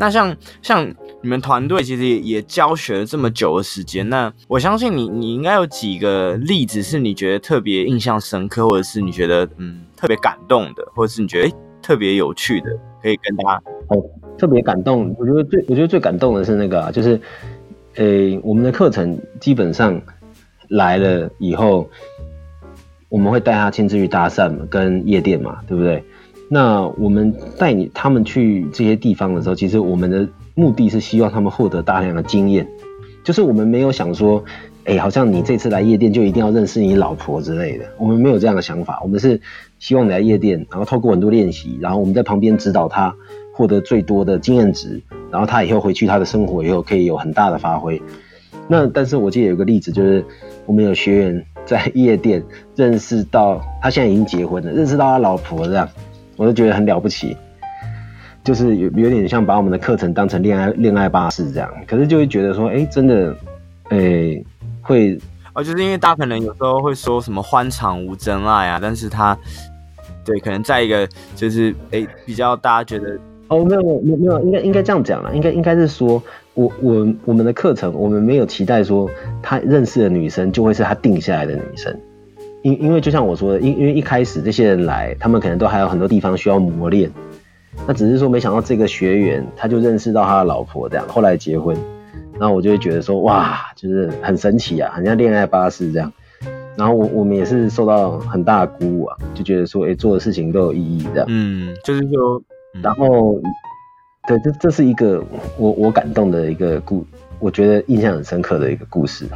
那像像你们团队其实也也教学了这么久的时间，那我相信你你应该有几个例子是你觉得特别印象深刻，或者是你觉得嗯特别感动的，或者是你觉得、欸、特别有趣的，可以跟大家哦特别感动。我觉得最我觉得最感动的是那个、啊，就是呃、欸、我们的课程基本上来了以后，我们会带他亲自去搭讪嘛，跟夜店嘛，对不对？那我们带你他们去这些地方的时候，其实我们的目的是希望他们获得大量的经验，就是我们没有想说，哎，好像你这次来夜店就一定要认识你老婆之类的，我们没有这样的想法。我们是希望你来夜店，然后透过很多练习，然后我们在旁边指导他，获得最多的经验值，然后他以后回去他的生活以后可以有很大的发挥。那但是我记得有个例子，就是我们有学员在夜店认识到他现在已经结婚了，认识到他老婆这样。我就觉得很了不起，就是有有点像把我们的课程当成恋爱恋爱巴士这样，可是就会觉得说，哎、欸，真的，哎、欸，会，哦，就是因为大家可能有时候会说什么欢场无真爱啊，但是他，对，可能在一个就是哎、欸、比较大家觉得，哦，没有没有没有，应该应该这样讲了，应该应该是说我我我们的课程，我们没有期待说他认识的女生就会是他定下来的女生。因因为就像我说的，因因为一开始这些人来，他们可能都还有很多地方需要磨练。那只是说，没想到这个学员他就认识到他的老婆这样，后来结婚。然后我就会觉得说，哇，就是很神奇啊，很像恋爱巴士这样。然后我我们也是受到很大的鼓舞啊，就觉得说，哎、欸，做的事情都有意义这样。嗯，就是说，嗯、然后，对，这这是一个我我感动的一个故，我觉得印象很深刻的一个故事。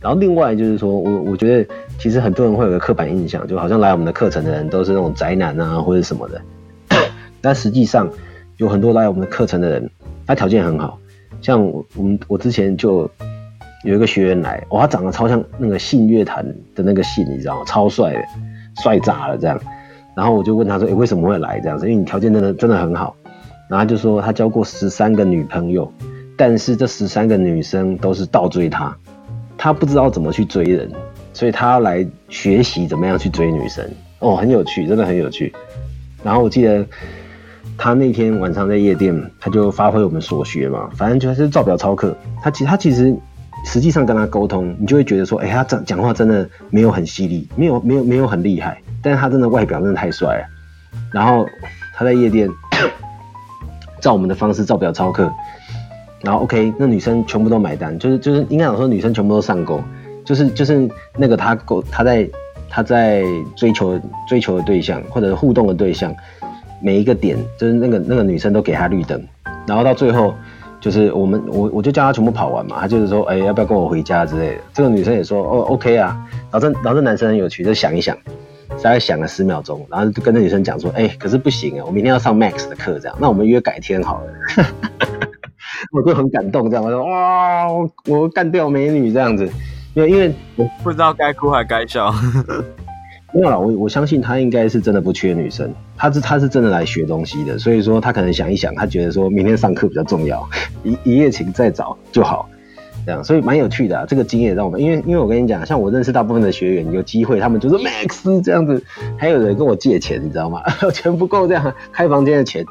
然后另外就是说，我我觉得其实很多人会有个刻板印象，就好像来我们的课程的人都是那种宅男啊或者什么的，但实际上有很多来我们的课程的人，他条件很好，像我我们我之前就有一个学员来，哇，他长得超像那个信乐团的那个信，你知道吗？超帅的，帅炸了这样。然后我就问他说，诶，为什么会来这样子？因为你条件真的真的很好。然后他就说他交过十三个女朋友，但是这十三个女生都是倒追他。他不知道怎么去追人，所以他来学习怎么样去追女生哦，很有趣，真的很有趣。然后我记得他那天晚上在夜店，他就发挥我们所学嘛，反正就是照表操课。他其实他其实实际上跟他沟通，你就会觉得说，哎、他讲讲话真的没有很犀利，没有没有没有很厉害，但是他真的外表真的太帅了。然后他在夜店 照我们的方式照表操课。然后 OK，那女生全部都买单，就是就是应该讲说女生全部都上钩，就是就是那个他勾他在他在追求追求的对象或者互动的对象，每一个点就是那个那个女生都给他绿灯，然后到最后就是我们我我就叫他全部跑完嘛，他就是说哎要不要跟我回家之类的，这个女生也说哦 OK 啊，然后这然后这男生很有趣，就想一想，大概想了十秒钟，然后就跟那女生讲说哎可是不行啊，我明天要上 Max 的课这样，那我们约改天好了。我就很感动，这样我说哇，我我干掉美女这样子，因为因为我不知道该哭还该笑。没有啦，我我相信他应该是真的不缺女生，他是他是真的来学东西的，所以说他可能想一想，他觉得说明天上课比较重要，一一夜情再找就好，这样，所以蛮有趣的啊。这个经验让我们，因为因为我跟你讲，像我认识大部分的学员，有机会他们就是 Max 这样子，还有人跟我借钱，你知道吗？钱不够这样开房间的钱。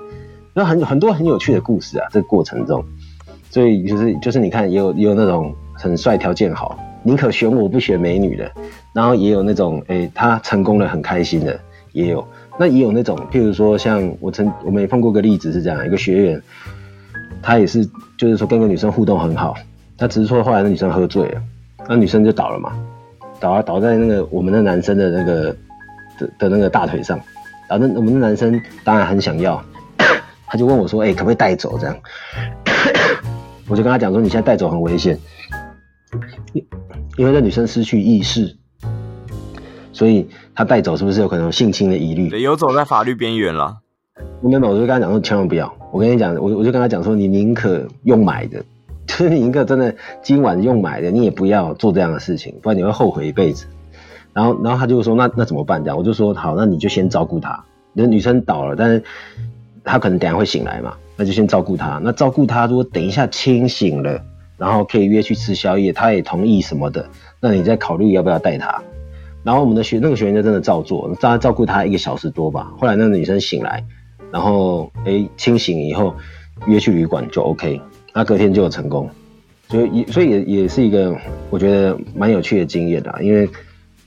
那很很多很有趣的故事啊，这个过程中，所以就是就是你看，也有也有那种很帅、条件好，宁可选我不选美女的，然后也有那种诶、他成功了很开心的，也有，那也有那种，譬如说像我曾我们也碰过个例子是这样，一个学员，他也是就是说跟个女生互动很好，他只是说后来那女生喝醉了，那女生就倒了嘛，倒啊倒在那个我们的男生的那个的的那个大腿上，然后那我们的男生当然很想要。他就问我说：“哎、可不可以带走？这样，我就跟他讲说，你现在带走很危险，因为这女生失去意识，所以他带走是不是有可能有性侵的疑虑？游走在法律边缘了。没有，我就跟他讲说，千万不要。我跟你讲，我我就跟他讲说，你宁可用买的，就是你宁可真的今晚用买的，你也不要做这样的事情，不然你会后悔一辈子。然后，然后他就说，那那怎么办？这样，我就说好，那你就先照顾她。那女生倒了，但是。她可能等下会醒来嘛，那就先照顾他。那照顾他，如果等一下清醒了，然后可以约去吃宵夜，他也同意什么的，那你再考虑要不要带他。然后我们的学那个学员就真的照做，照他照顾他一个小时多吧。后来那个女生醒来，然后诶清醒以后，约去旅馆就 OK，那隔天就有成功，所以也所以也也是一个我觉得蛮有趣的经验的，因为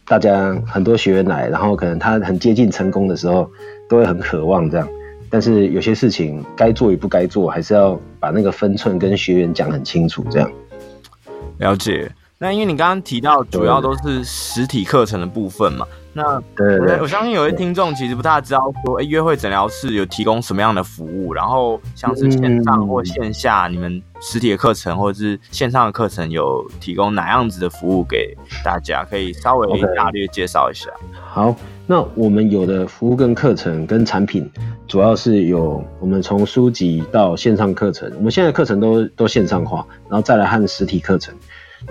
大家很多学员来，然后可能他很接近成功的时候，都会很渴望这样，但是有些事情该做与不该做，还是要把那个分寸跟学员讲很清楚这样。了解。那因为你刚刚提到主要都是实体课程的部分嘛，那对，对，我相信有些听众其实不太知道说，哎，约会诊疗室有提供什么样的服务，然后像是线上或线下，你们实体的课程或者是线上的课程有提供哪样子的服务给大家，可以稍微大略介绍一下。好，那我们有的服务跟课程跟产品，主要是有我们从书籍到线上课程，我们现在课程都都线上化，然后再来和实体课程。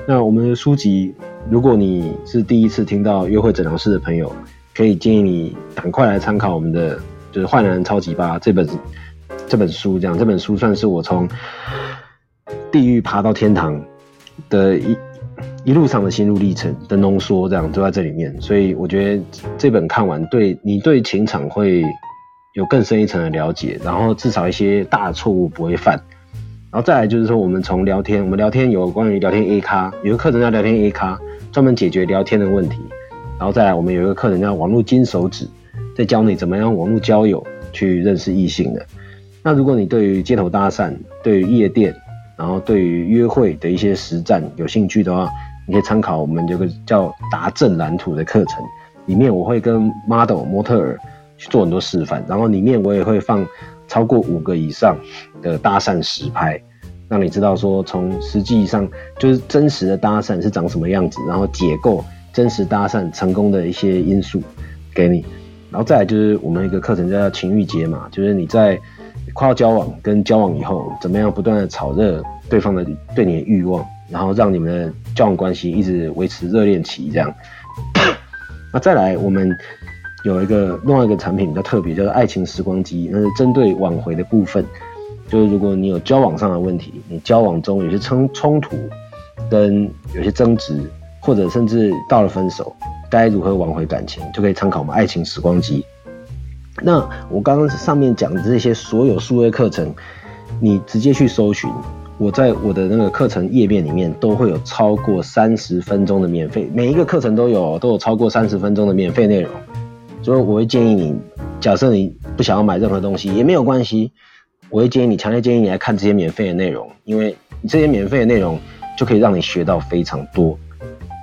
那我们的书籍，如果你是第一次听到约会诊疗室的朋友，可以建议你赶快来参考我们的，就是《坏男人超级八》这本这本书。这样，这本书算是我从地狱爬到天堂的一一路上的心路历程的浓缩，这样都在这里面。所以我觉得这本看完，对你对情场会有更深一层的了解，然后至少一些大错误不会犯。然后再来就是说，我们从聊天，我们聊天有关于聊天 A 咖，有个课程叫聊天 A 咖，专门解决聊天的问题。然后再来，我们有一个课程叫网络金手指，在教你怎么样网络交友去认识异性的。那如果你对于街头搭讪、对于夜店，然后对于约会的一些实战有兴趣的话，你可以参考我们有个叫达阵蓝图的课程，里面我会跟 model 模特儿去做很多示范，然后里面我也会放超过五个以上的搭讪实拍。让你知道说，从实际上就是真实的搭讪是长什么样子，然后解构真实搭讪成功的一些因素给你，然后再来就是我们一个课程叫情欲解码，就是你在快要交往跟交往以后，怎么样不断的炒热对方的对你的欲望，然后让你们的交往关系一直维持热恋期这样。那再来我们有一个另外一个产品比较特别，叫做爱情时光机，那是针对挽回的部分。就是如果你有交往上的问题，你交往中有些冲冲突，跟有些争执，或者甚至到了分手，该如何挽回感情，就可以参考我们爱情时光机。那我刚刚上面讲的这些所有数位课程，你直接去搜寻，我在我的那个课程页面里面都会有超过三十分钟的免费，每一个课程都有都有超过三十分钟的免费内容。所以我会建议你，假设你不想要买任何东西也没有关系。我会建议你，强烈建议你来看这些免费的内容，因为你这些免费的内容就可以让你学到非常多。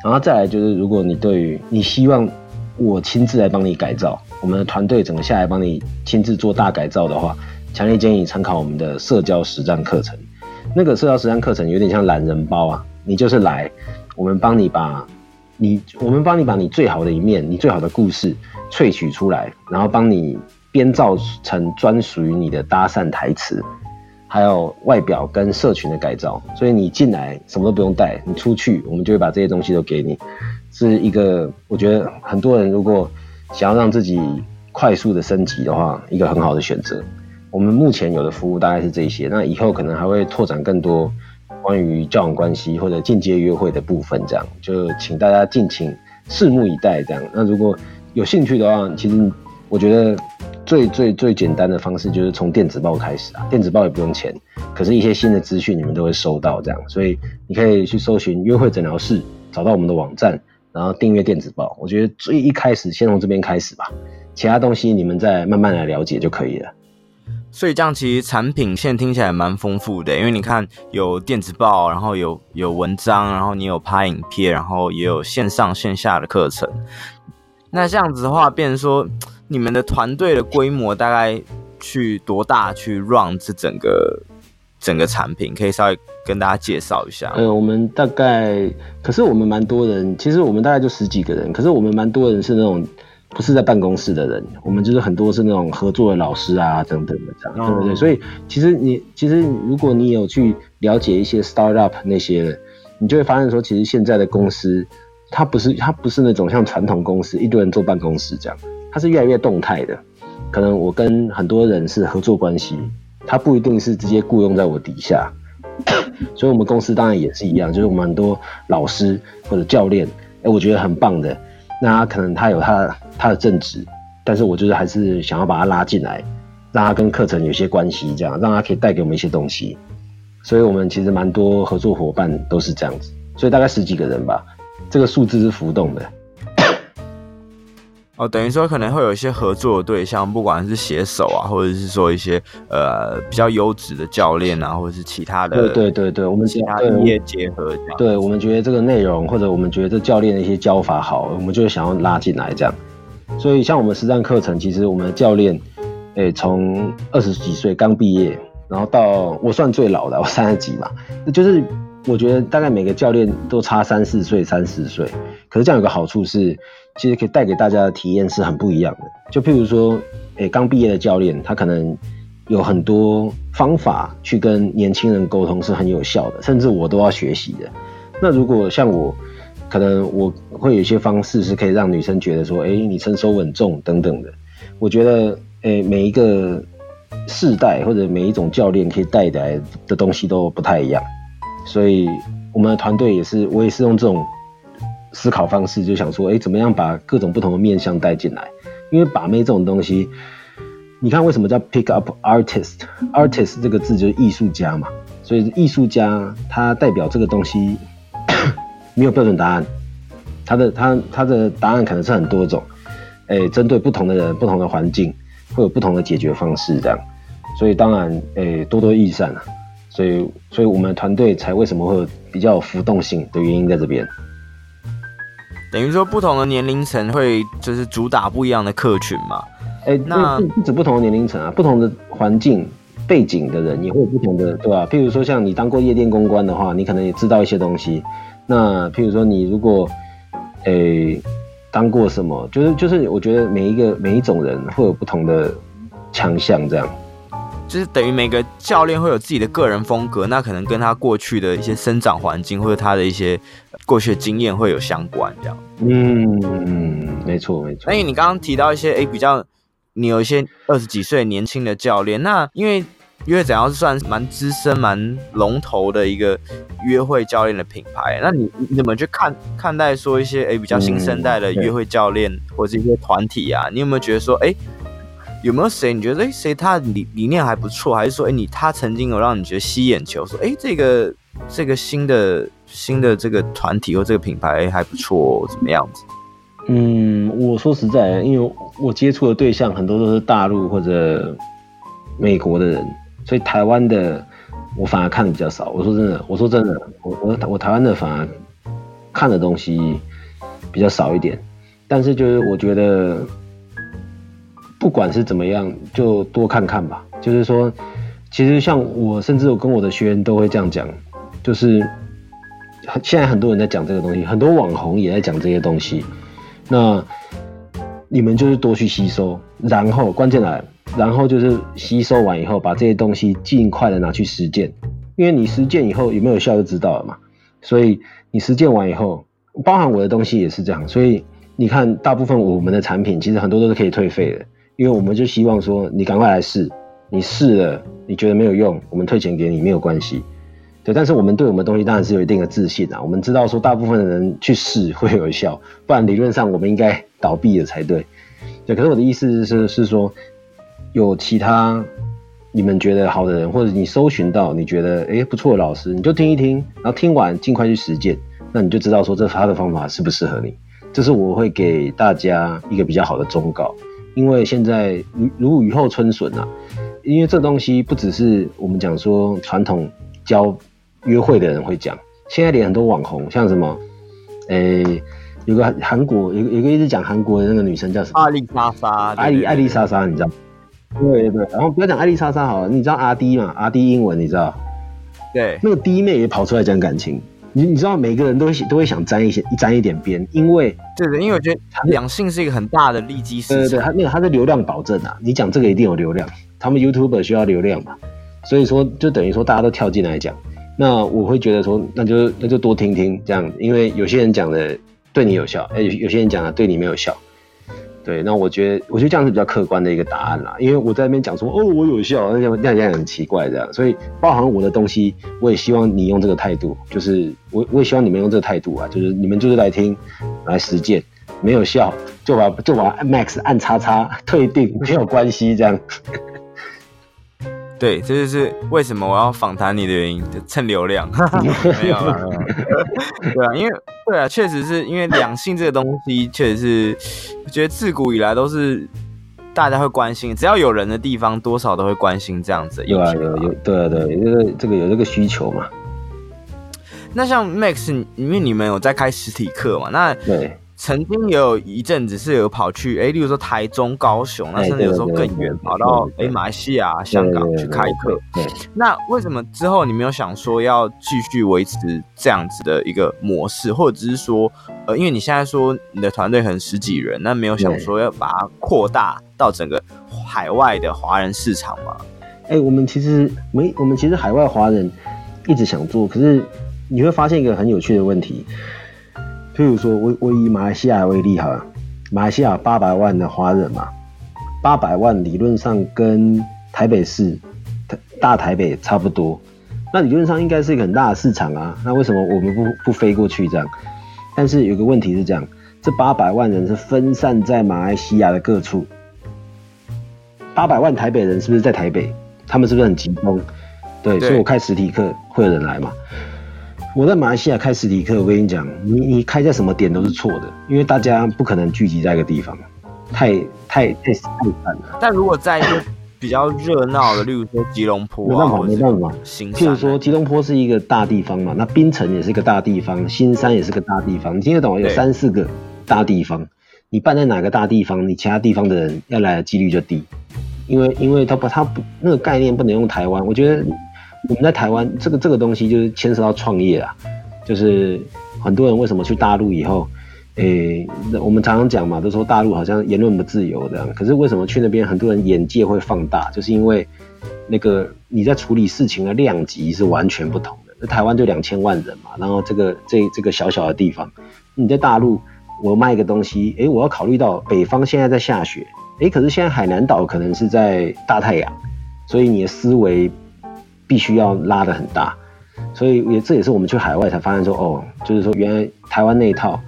然后再来就是，如果你对于你希望我亲自来帮你改造，我们的团队整个下来帮你亲自做大改造的话，强烈建议你参考我们的社交实战课程。那个社交实战课程有点像懒人包啊，你就是来，我们帮你把你，我们帮你把你最好的一面，你最好的故事萃取出来，然后帮你。编造成专属于你的搭讪台词，还有外表跟社群的改造。所以你进来什么都不用带，你出去我们就会把这些东西都给你。是一个我觉得很多人如果想要让自己快速的升级的话，一个很好的选择。我们目前有的服务大概是这些，那以后可能还会拓展更多关于交往关系或者进阶约会的部分，这样就请大家敬请拭目以待。这样，那如果有兴趣的话，其实我觉得。最最最简单的方式就是从电子报开始啊，电子报也不用钱，可是一些新的资讯你们都会收到这样，所以你可以去搜寻约会诊疗室，找到我们的网站，然后订阅电子报。我觉得最一开始先从这边开始吧，其他东西你们再慢慢来了解就可以了。所以这样其实产品线听起来蛮丰富的，因为你看有电子报，然后有有文章，然后你有拍影片，然后也有线上线下的课程。那这样子的话，变成说。你们的团队的规模大概去多大？去 run 这整个整个产品，可以稍微跟大家介绍一下。呃，我们大概，可是我们蛮多人，其实我们大概就十几个人，可是我们蛮多人是那种不是在办公室的人，我们就是很多是那种合作的老师啊等等的这样，对不对？所以其实你其实如果你有去了解一些 startup 那些，你就会发现说，其实现在的公司它不是它不是那种像传统公司一堆人坐办公室这样。它是越来越动态的，可能我跟很多人是合作关系，他不一定是直接雇佣在我底下，所以我们公司当然也是一样，就是我们很多老师或者教练，哎，我觉得很棒的，那他可能他有他他的正职，但是我就是还是想要把他拉进来，让他跟课程有些关系，这样让他可以带给我们一些东西。所以我们其实蛮多合作伙伴都是这样子，所以大概十几个人吧，这个数字是浮动的。哦，等于说可能会有一些合作的对象，不管是写手啊，或者是说一些呃比较优质的教练啊，或者是其他的。对对对对，我们其他业结合这样。对，我们觉得这个内容，或者我们觉得这教练的一些教法好，我们就想要拉进来这样。所以像我们实战课程，其实我们的教练，诶，从二十几岁刚毕业，然后到我算最老的，我三十几嘛，那就是我觉得大概每个教练都差三四岁、三四岁，可是这样有个好处是。其实可以带给大家的体验是很不一样的。就譬如说，诶，刚毕业的教练，他可能有很多方法去跟年轻人沟通是很有效的，甚至我都要学习的。那如果像我，可能我会有一些方式是可以让女生觉得说，诶，你成熟稳重等等的。我觉得，诶，每一个世代或者每一种教练可以带来的东西都不太一样。所以我们的团队也是，我也是用这种。思考方式就想说，哎、怎么样把各种不同的面相带进来？因为把妹这种东西，你看为什么叫 pick up artist？artist 这个字就是艺术家嘛，所以艺术家他代表这个东西 没有标准答案，他的他他的答案可能是很多种，哎、针对不同的人、不同的环境，会有不同的解决方式这样。所以当然，哎、多多益善啊。所以，所以我们团队才为什么会比较有浮动性的原因在这边。等于说，不同的年龄层会就是主打不一样的客群嘛？哎、欸，那不止不同的年龄层啊，不同的环境背景的人也会有不同的，对吧、啊？譬如说，像你当过夜店公关的话，你可能也知道一些东西。那譬如说，你如果诶、欸、当过什么，就是就是，我觉得每一个每一种人会有不同的强项，这样。就是等于每个教练会有自己的个人风格，那可能跟他过去的一些生长环境或者他的一些过去的经验会有相关，这样。嗯，没错没错。那因为你刚刚提到一些哎、欸、比较，你有一些二十几岁年轻的教练，那因为约会怎样是算蛮资深、蛮龙头的一个约会教练的品牌，那你你怎么去看看待说一些哎、欸、比较新生代的约会教练或者一些团体啊？你有没有觉得说哎？欸有没有谁你觉得哎，谁他理理念还不错，还是说哎你他曾经有让你觉得吸眼球，说哎这个这个新的新的这个团体或这个品牌还不错，怎么样子？嗯，我说实在，因为我接触的对象很多都是大陆或者美国的人，所以台湾的我反而看的比较少。我说真的，我说真的，我我我台湾的反而看的东西比较少一点，但是就是我觉得。不管是怎么样，就多看看吧。就是说，其实像我，甚至我跟我的学员都会这样讲，就是现在很多人在讲这个东西，很多网红也在讲这些东西。那你们就是多去吸收，然后关键来，然后就是吸收完以后，把这些东西尽快的拿去实践，因为你实践以后有没有效就知道了嘛。所以你实践完以后，包含我的东西也是这样。所以你看，大部分我们的产品其实很多都是可以退费的。因为我们就希望说，你赶快来试，你试了，你觉得没有用，我们退钱给你，没有关系。对，但是我们对我们东西当然是有一定的自信啊。我们知道说，大部分的人去试会有效，不然理论上我们应该倒闭了才对。对，可是我的意思是是说，有其他你们觉得好的人，或者你搜寻到你觉得诶不错的老师，你就听一听，然后听完尽快去实践，那你就知道说这他的方法适不适合你。这是我会给大家一个比较好的忠告。因为现在如如雨后春笋啊，因为这东西不只是我们讲说传统教约会的人会讲，现在连很多网红，像什么，诶、欸，有个韩国有有个一直讲韩国的那个女生叫什么？阿丽莎莎，艾丽艾丽莎莎，你知道？对对对，然后不要讲艾丽莎莎好了，你知道阿滴吗？阿滴英文你知道？对，那个弟妹也跑出来讲感情。你你知道每个人都会都会想沾一些沾一点边，因为对对，因为我觉得两性是一个很大的利基市场。对对，他那个他的流量保证啊，你讲这个一定有流量，他们 YouTuber 需要流量嘛，所以说就等于说大家都跳进来讲，那我会觉得说那就那就多听听这样，因为有些人讲的对你有效，哎，有些人讲的对你没有效。对，那我觉得，我觉得这样是比较客观的一个答案啦。因为我在那边讲说，哦，我有效，那样那样很奇怪这样。所以，包含我的东西，我也希望你用这个态度，就是我我也希望你们用这个态度啊，就是你们就是来听，来实践，没有效就把就把 Max 按叉叉退订，没有关系这样。对，这就是为什么我要访谈你的原因，蹭流量。没有，对啊，因为对啊，确实是因为两性这个东西，确实是我觉得自古以来都是大家会关心，只要有人的地方，多少都会关心这样子。有啊，有有，对啊对，这个这个有这个需求嘛。那像 Max，因为你们有在开实体课嘛？那对。曾经也有一阵子是有跑去，哎，例如说台中、高雄，那甚至有时候更远，跑到哎马来西亚、香港去开课。那为什么之后你没有想说要继续维持这样子的一个模式，或者只是说，呃，因为你现在说你的团队可能十几人，那没有想说要把它扩大到整个海外的华人市场吗？哎，我们其实没，我们其实海外华人一直想做，可是你会发现一个很有趣的问题。譬如说，我我以马来西亚为例哈，马来西亚八百万的华人嘛，八百万理论上跟台北市大台北差不多，那理论上应该是一个很大的市场啊。那为什么我们不不飞过去这样？但是有个问题是这样，这八百万人是分散在马来西亚的各处，八百万台北人是不是在台北？他们是不是很集中？对，对，所以我开实体课会有人来嘛。我在马来西亚开实体课，我跟你讲，你你开在什么点都是错的，因为大家不可能聚集在一个地方，太太太太散了。但如果在一个比较热闹的，例如说吉隆坡，啊，没办法，没办法。譬如说吉隆坡是一个大地方嘛，那槟城也是一个大地方，新山也是个大地方，你听得懂？有三四个大地方，你办在哪个大地方，你其他地方的人要来的几率就低，因为因为他不他不那个概念不能用台湾，我觉得。我们在台湾，这个这个东西就是牵涉到创业啊，就是很多人为什么去大陆以后，诶、欸，我们常常讲嘛，都说大陆好像言论不自由这样，可是为什么去那边很多人眼界会放大，就是因为那个你在处理事情的量级是完全不同的。那台湾就两千万人嘛，然后这个这这个小小的地方，你在大陆，我卖一个东西，诶、我要考虑到北方现在在下雪，诶、可是现在海南岛可能是在大太阳，所以你的思维。必须要拉得很大，所以也这也是我们去海外才发现说，哦，就是说原来台湾那一套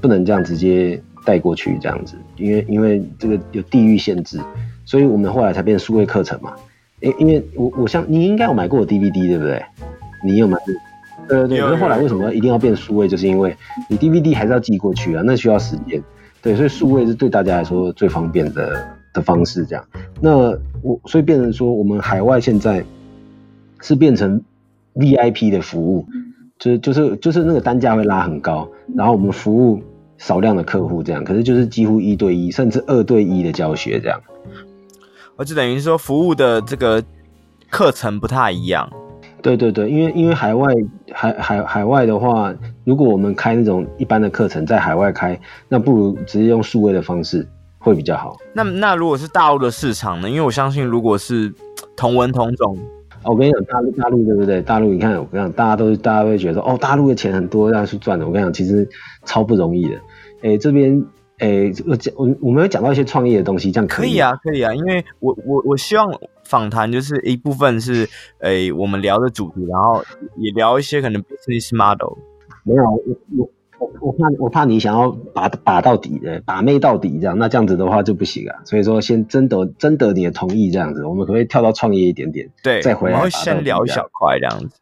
不能这样直接带过去这样子，因为因为这个有地域限制，所以我们后来才变数位课程嘛。因，因为我我像你应该有买过我 DVD 对不对？你有买过？对对对。可是后来为什么一定要变数位？就是因为你 DVD 还是要寄过去啊，那需要时间。对，所以数位是对大家来说最方便的的方式。这样，那我所以变成说我们海外现在。是变成 VIP 的服务，就是就是就是那个单价会拉很高，然后我们服务少量的客户这样，可是就是几乎一对一甚至二对一的教学这样，而就等于说服务的这个课程不太一样。对对对，因为因为海外海海海外的话，如果我们开那种一般的课程在海外开，那不如直接用数位的方式会比较好。那那如果是大陆的市场呢？因为我相信如果是同文同种。我跟你讲，大陆大陆对不对？大陆你看，我跟你讲，大家都是大家会觉得说，哦，大陆的钱很多，要去赚的。我跟你讲，其实超不容易的。哎、欸，这边哎，我讲我我们有讲到一些创业的东西，这样可以，可以啊，可以啊。因为我我我希望访谈就是一部分是哎、欸、我们聊的主题，然后也聊一些可能 business model。没有我我。我怕我怕你想要把把到底的把妹到底这样，那这样子的话就不行啊。所以说先征得征得你的同意这样子，我们可不可以跳到创业一点点？对，再回来。我们会先聊一小块这样子。